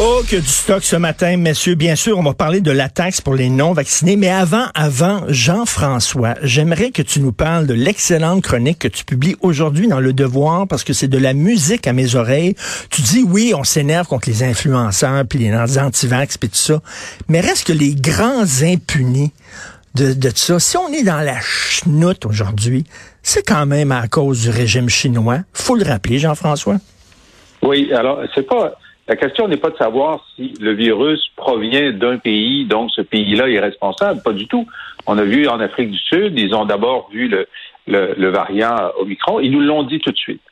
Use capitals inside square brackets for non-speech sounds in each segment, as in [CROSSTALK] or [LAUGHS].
Oh, que du stock ce matin, messieurs. Bien sûr, on va parler de la taxe pour les non-vaccinés. Mais avant, avant, Jean-François, j'aimerais que tu nous parles de l'excellente chronique que tu publies aujourd'hui dans Le Devoir parce que c'est de la musique à mes oreilles. Tu dis, oui, on s'énerve contre les influenceurs puis les anti-vax puis tout ça. Mais reste que les grands impunis de, de ça, si on est dans la chenoute aujourd'hui, c'est quand même à cause du régime chinois. Faut le rappeler, Jean-François. Oui, alors, c'est pas, la question n'est pas de savoir si le virus provient d'un pays, donc ce pays-là est responsable. Pas du tout. On a vu en Afrique du Sud, ils ont d'abord vu le, le, variant Omicron. Ils nous l'ont dit tout de suite.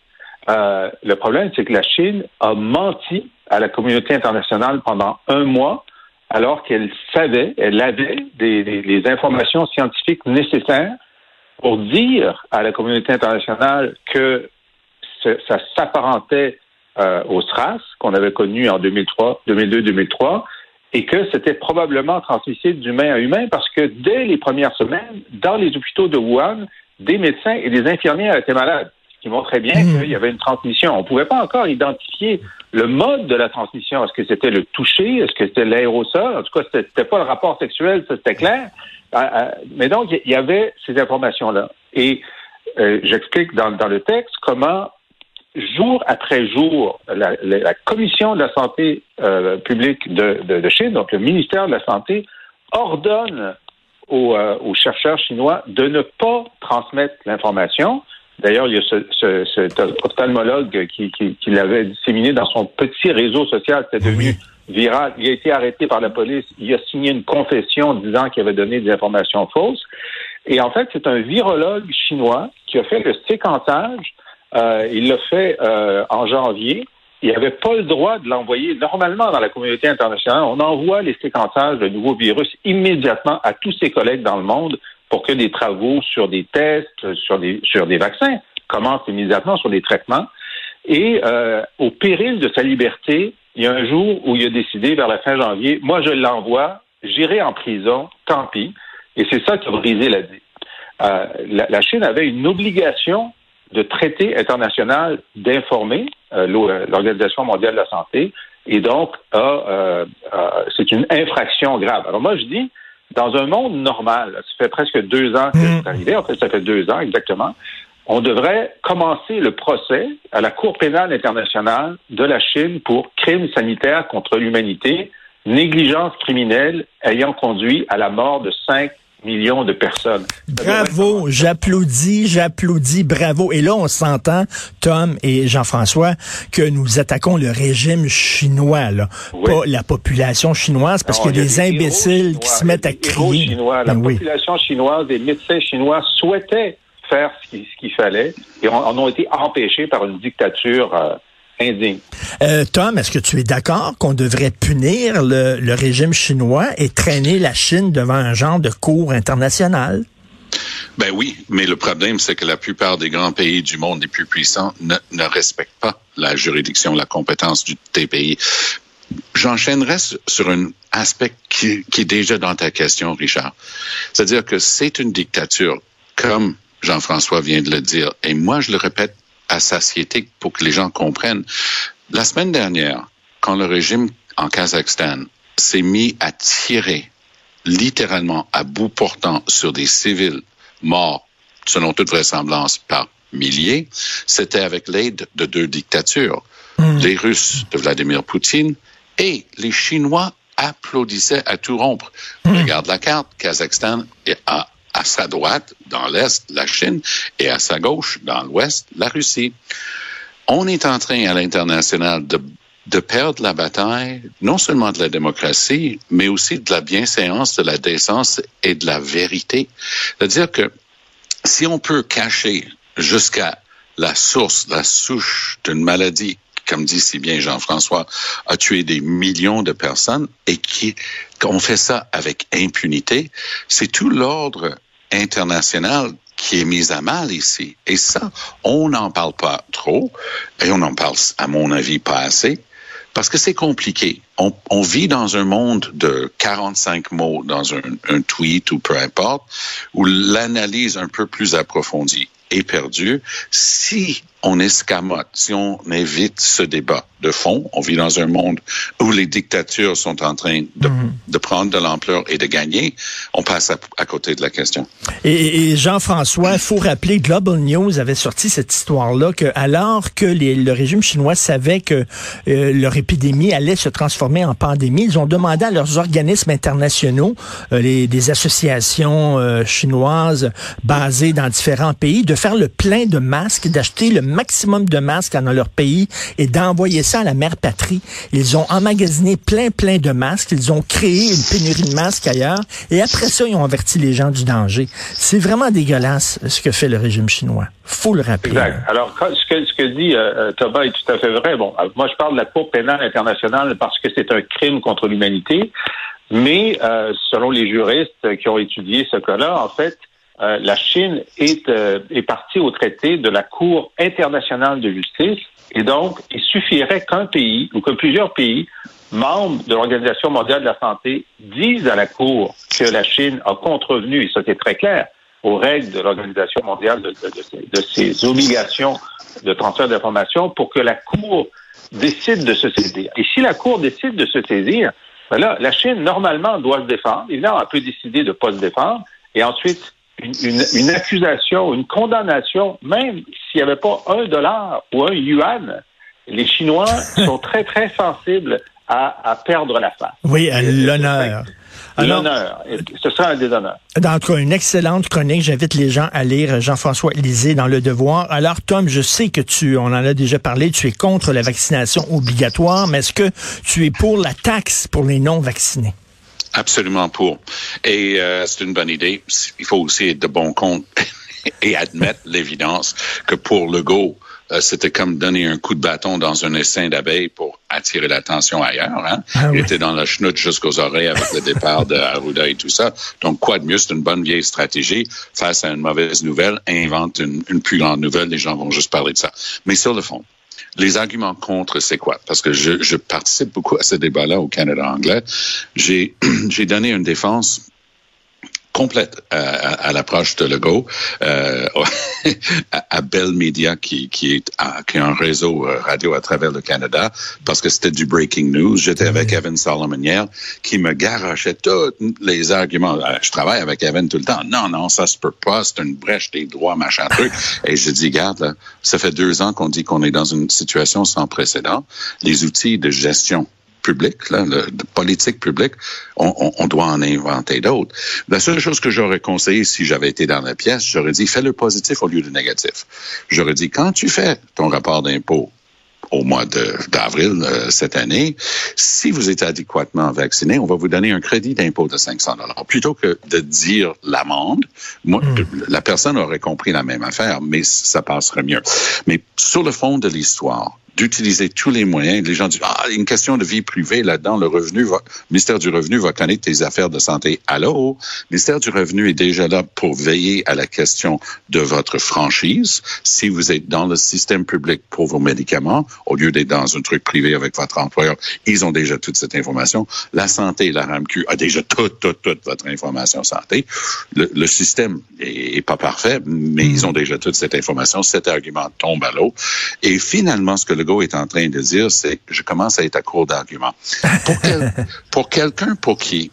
Euh, le problème, c'est que la Chine a menti à la communauté internationale pendant un mois, alors qu'elle savait, elle avait des, des, informations scientifiques nécessaires pour dire à la communauté internationale que ça s'apparentait euh, au SRAS, qu'on avait connu en 2003, 2002-2003, et que c'était probablement transmissible d'humain à humain parce que dès les premières semaines, dans les hôpitaux de Wuhan, des médecins et des infirmières étaient malades, ce qui montrait bien mmh. qu'il y avait une transmission. On ne pouvait pas encore identifier le mode de la transmission. Est-ce que c'était le toucher? Est-ce que c'était l'aérosol? En tout cas, c'était pas le rapport sexuel, ça c'était clair. Euh, euh, mais donc, il y avait ces informations-là. Et j'explique dans, dans le texte comment jour après jour, la, la, Commission de la santé euh, publique de, de, de, Chine, donc le ministère de la Santé, ordonne aux, euh, aux chercheurs chinois de ne pas transmettre l'information. D'ailleurs, il y a ce, ce, cet ophtalmologue qui, qui, qui l'avait disséminé dans son petit réseau social, c'était devenu viral. Il a été arrêté par la police. Il a signé une confession disant qu'il avait donné des informations fausses. Et en fait, c'est un virologue chinois qui a fait le séquençage euh, il l'a fait euh, en janvier. Il n'avait pas le droit de l'envoyer. Normalement, dans la communauté internationale, on envoie les séquençages de nouveaux virus immédiatement à tous ses collègues dans le monde pour que des travaux sur des tests, sur des, sur des vaccins commencent immédiatement, sur des traitements. Et euh, au péril de sa liberté, il y a un jour où il a décidé, vers la fin janvier, moi je l'envoie, j'irai en prison, tant pis. Et c'est ça qui a brisé la vie. la, la Chine avait une obligation de traité international d'informer euh, euh, l'Organisation mondiale de la santé et donc euh, c'est une infraction grave. Alors moi je dis dans un monde normal, ça fait presque deux ans que c'est mmh. arrivé, en fait ça fait deux ans exactement, on devrait commencer le procès à la Cour pénale internationale de la Chine pour crimes sanitaires contre l'humanité, négligence criminelle ayant conduit à la mort de cinq millions de personnes. Bravo, j'applaudis, j'applaudis, bravo. Et là, on s'entend, Tom et Jean-François, que nous attaquons le régime chinois, là, pas la population chinoise, parce qu'il y a des imbéciles qui se mettent à crier. Chinois, la ben population chinoise, des médecins chinois souhaitaient faire ce qu'il fallait et en, ont été empêchés par une dictature euh, euh, Tom, est-ce que tu es d'accord qu'on devrait punir le, régime chinois et traîner la Chine devant un genre de cours international? Ben oui, mais le problème, c'est que la plupart des grands pays du monde les plus puissants ne, respectent pas la juridiction, la compétence du, des pays. J'enchaînerai sur un aspect qui, qui, est déjà dans ta question, Richard. C'est-à-dire que c'est une dictature, comme Jean-François vient de le dire. Et moi, je le répète à satiété pour que les gens comprennent. La semaine dernière, quand le régime en Kazakhstan s'est mis à tirer littéralement à bout portant sur des civils morts, selon toute vraisemblance, par milliers, c'était avec l'aide de deux dictatures, hmm. les Russes de Vladimir Poutine et les Chinois applaudissaient à tout rompre. Hmm. Regarde la carte, Kazakhstan a à sa droite, dans l'Est, la Chine, et à sa gauche, dans l'Ouest, la Russie. on est en train à l'international de perdre la bataille, non seulement de la démocratie, mais aussi de la bienséance, de la décence et de la vérité. C'est-à-dire que si on peut cacher jusqu'à la source, la souche d'une maladie, comme dit si bien Jean-François, a tué des millions de personnes et qui, qu'on fait ça avec impunité, c'est tout l'ordre international qui est mis à mal ici. Et ça, on n'en parle pas trop et on en parle, à mon avis, pas assez. Parce que c'est compliqué. On, on, vit dans un monde de 45 mots dans un, un tweet ou peu importe, où l'analyse un peu plus approfondie est perdue. Si on escamote, si on évite ce débat de fond, on vit dans un monde où les dictatures sont en train de, de prendre de l'ampleur et de gagner, on passe à, à côté de la question. Et, et Jean-François, il faut rappeler, Global News avait sorti cette histoire-là, que alors que les, le régime chinois savait que euh, leur épidémie allait se transformer en pandémie, ils ont demandé à leurs organismes internationaux, euh, les, des associations euh, chinoises basées dans différents pays, de faire le plein de masques, d'acheter le maximum de masques dans leur pays et d'envoyer ça à la mère patrie. Ils ont emmagasiné plein, plein de masques. Ils ont créé une pénurie de masques ailleurs. Et après ça, ils ont averti les gens du danger. C'est vraiment dégueulasse ce que fait le régime chinois. Faut le rappeler. Exact. Alors, ce que, ce que dit euh, Thomas est tout à fait vrai. Bon, euh, moi, je parle de la Cour pénale internationale parce que c'est un crime contre l'humanité. Mais euh, selon les juristes qui ont étudié ce cas-là, en fait, euh, la Chine est, euh, est partie au traité de la Cour internationale de justice et donc il suffirait qu'un pays ou que plusieurs pays membres de l'Organisation mondiale de la santé disent à la Cour que la Chine a contrevenu, et ça c'est très clair, aux règles de l'Organisation mondiale de, ses obligations de transfert d'informations pour que la Cour décide de se saisir. Et si la Cour décide de se saisir, ben là, la Chine, normalement, doit se défendre. Évidemment, elle peut décider de ne pas se défendre. Et ensuite, une, une, une, accusation, une condamnation, même s'il n'y avait pas un dollar ou un yuan, les Chinois [LAUGHS] sont très, très sensibles à, à perdre la face. Oui, à l'honneur. L'honneur. Ce sera un déshonneur. Dans une excellente chronique, j'invite les gens à lire Jean-François Lisée dans Le Devoir. Alors, Tom, je sais que tu, on en a déjà parlé, tu es contre la vaccination obligatoire, mais est-ce que tu es pour la taxe pour les non-vaccinés? Absolument pour. Et euh, c'est une bonne idée. Il faut aussi être de bon compte [LAUGHS] et admettre l'évidence que pour le go, euh, c'était comme donner un coup de bâton dans un essaim d'abeilles pour attirer l'attention ailleurs. Hein? Ah oui. Il était dans la chenoute jusqu'aux oreilles avec le départ de Arruda et tout ça. Donc, quoi de mieux, c'est une bonne vieille stratégie. Face à une mauvaise nouvelle, invente une, une plus grande nouvelle, les gens vont juste parler de ça. Mais sur le fond, les arguments contre, c'est quoi? Parce que je, je, participe beaucoup à ce débat-là au Canada anglais. J'ai [CLEARS THROAT] donné une défense complète à, à, à l'approche de Legault, euh, [LAUGHS] à, Bell Media qui, qui, est, qui a un réseau euh, radio à travers le Canada, parce que c'était du breaking news. J'étais avec Evan Solomon hier, qui me garochait tous les arguments. Euh, je travaille avec Evan tout le temps. Non, non, ça se peut pas, c'est une brèche des droits, machin truc. [LAUGHS] Et je dis, garde, là, ça fait deux ans qu'on dit qu'on est dans une situation sans précédent. Les outils de gestion public, là, le, de politique publique, on, on, on, doit en inventer d'autres. La seule chose que j'aurais conseillé si j'avais été dans la pièce, j'aurais dit fais le positif au lieu du négatif. J'aurais dit quand tu fais ton rapport d'impôt au mois d'avril euh, cette année, si vous êtes adéquatement vacciné, on va vous donner un crédit d'impôt de 500 dollars. Plutôt que de dire l'amende, moi, mm. la personne aurait compris la même affaire, mais ça passerait mieux. Mais sur le fond de l'histoire, d'utiliser tous les moyens. Les gens disent, ah, une question de vie privée là-dedans, le revenu va, le ministère du Revenu va connaître tes affaires de santé. Allô? Le ministère du Revenu est déjà là pour veiller à la question de votre franchise. Si vous êtes dans le système public pour vos médicaments, au lieu d'être dans un truc privé avec votre employeur, ils ont déjà toute cette information. La santé, la RAMQ a déjà toute, toute, toute votre information santé. Le, le système est, est, pas parfait, mais mmh. ils ont déjà toute cette information. Cet argument tombe à l'eau. Et finalement, ce que le Legault est en train de dire, c'est que je commence à être à court d'arguments. Pour, quel, [LAUGHS] pour quelqu'un pour qui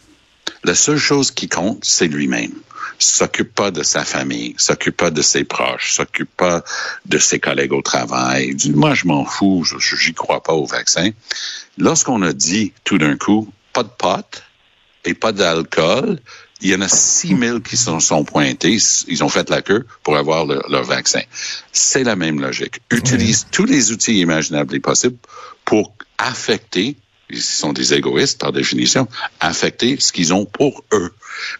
la seule chose qui compte, c'est lui-même s'occupe pas de sa famille, s'occupe pas de ses proches, s'occupe pas de ses collègues au travail. Dit, moi, je m'en fous, je j'y crois pas au vaccin. Lorsqu'on a dit tout d'un coup, pas de pot et pas d'alcool, il y en a 6 000 qui sont, sont pointés. Ils ont fait la queue pour avoir le- leur vaccin. C'est la même logique. Utilise tous les outils imaginables et possibles pour affecter ils sont des égoïstes par définition, affecter ce qu'ils ont pour eux.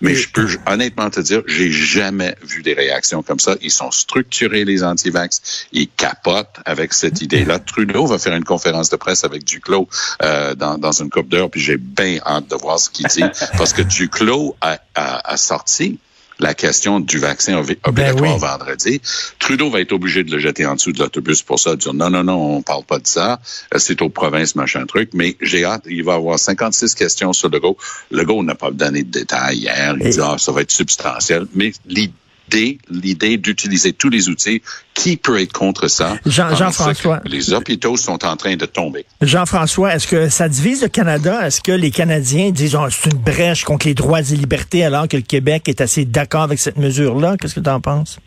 Mais je peux honnêtement te dire, j'ai jamais vu des réactions comme ça. Ils sont structurés, les antivax. Ils capotent avec cette idée-là. Trudeau va faire une conférence de presse avec Duclos euh, dans, dans une coupe d'heure, puis j'ai bien hâte de voir ce qu'il dit. parce que Duclos a, a, a sorti la question du vaccin obligatoire Ben oui. vendredi. Trudeau va être obligé de le jeter en dessous de l'autobus pour ça, de dire non, non, non, on parle pas de ça. Euh, C'est aux provinces, machin truc. Mais j'ai hâte, il va avoir 56 questions sur Legault. Legault n'a pas donné de détails hier. Il Et- dit, ah, ça va être substantiel. Mais l'idée, l'idée d'utiliser tous les outils, qui peut être contre ça? Jean- Jean-François. Les hôpitaux sont en train de tomber. Jean-François, est-ce que ça divise le Canada? Est-ce que les Canadiens disent oh, c'est une brèche contre les droits et libertés alors que le Québec est assez d'accord avec cette mesure-là? Qu'est-ce que tu en penses?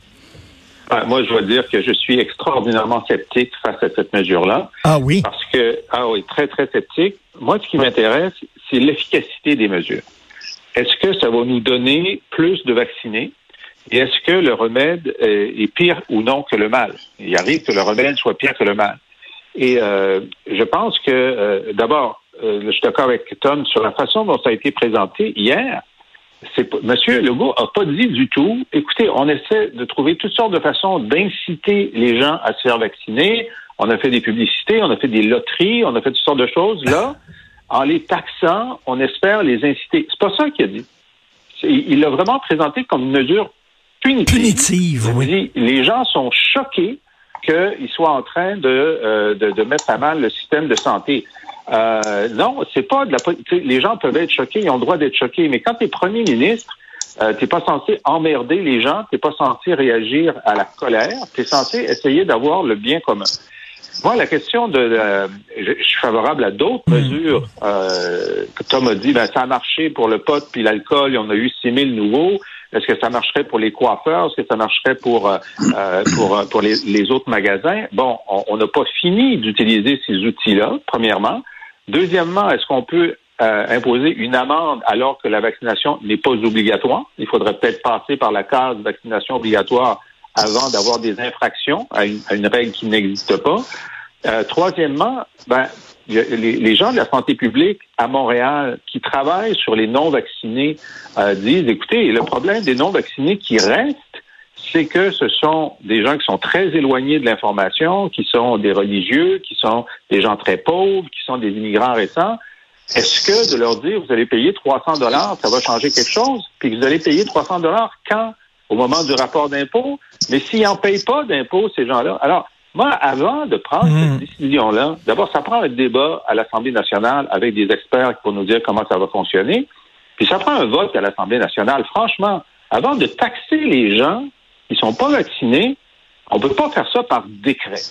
Ben, moi, je dois dire que je suis extraordinairement sceptique face à cette mesure-là. Ah oui? Parce que, ah oui, très, très sceptique. Moi, ce qui m'intéresse, c'est l'efficacité des mesures. Est-ce que ça va nous donner plus de vaccinés? Et est-ce que le remède est pire ou non que le mal? Il arrive que le remède soit pire que le mal. Et euh, je pense que, euh, d'abord, euh, je suis d'accord avec Tom sur la façon dont ça a été présenté hier. C'est Monsieur Legault a pas dit du tout. Écoutez, on essaie de trouver toutes sortes de façons d'inciter les gens à se faire vacciner. On a fait des publicités, on a fait des loteries, on a fait toutes sortes de choses. Là, en les taxant, on espère les inciter. C'est pas ça qu'il a dit. Il l'a vraiment présenté comme une mesure punitive. Punitive, oui. les gens sont choqués qu'ils soient en train de, euh, de, de mettre à mal le système de santé. Euh, non, c'est pas de la. Les gens peuvent être choqués, ils ont le droit d'être choqués, mais quand tu es premier ministre, euh, t'es pas censé emmerder les gens, t'es pas censé réagir à la colère, tu es censé essayer d'avoir le bien commun. Moi, la question de, la- je, suis favorable à d'autres mesures. Euh, Tom a dit, ben ça a marché pour le pot puis l'alcool, on a eu 6 000 nouveaux. Est-ce que ça marcherait pour les coiffeurs? Est-ce que ça marcherait pour euh, euh, pour, euh, pour les, autres magasins? Bon, on n'a pas fini d'utiliser ces outils-là, premièrement. Deuxièmement, est-ce qu'on peut euh, imposer une amende alors que la vaccination n'est pas obligatoire? Il faudrait peut-être passer par la case vaccination obligatoire avant d'avoir des infractions à une, à une règle qui n'existe pas. Euh, troisièmement, ben, les, gens de la santé publique à Montréal qui travaillent sur les non-vaccinés euh, disent, écoutez, le problème des non-vaccinés qui restent, c'est que ce sont des gens qui sont très éloignés de l'information, qui sont des religieux, qui sont des gens très pauvres, qui sont des immigrants récents. Est-ce que de leur dire, vous allez payer 300 dollars, ça va changer quelque chose? Puis vous allez payer 300 dollars quand? Au moment du rapport d'impôt? Mais s'ils n'en payent pas d'impôt, ces gens-là. Alors, moi, avant de prendre cette décision-là, d'abord, ça prend un débat à l'Assemblée nationale avec des experts pour nous dire comment ça va fonctionner. Puis ça prend un vote à l'Assemblée nationale. Franchement, avant de taxer les gens qui sont pas vaccinés, on peut pas faire ça par décret.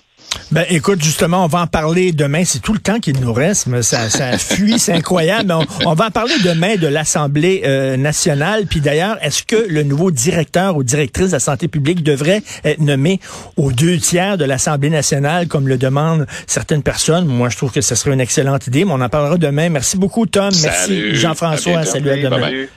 Ben, écoute, justement, on va en parler demain. C'est tout le temps qu'il nous reste, mais ça, ça [LAUGHS] fuit, c'est incroyable. Mais on, on va en parler demain de l'Assemblée euh, nationale. Puis d'ailleurs, est-ce que le nouveau directeur ou directrice de la santé publique devrait être nommé aux deux tiers de l'Assemblée nationale, comme le demandent certaines personnes? Moi, je trouve que ce serait une excellente idée, mais on en parlera demain. Merci beaucoup, Tom. Merci, Salut. Jean-François. Salut à demain.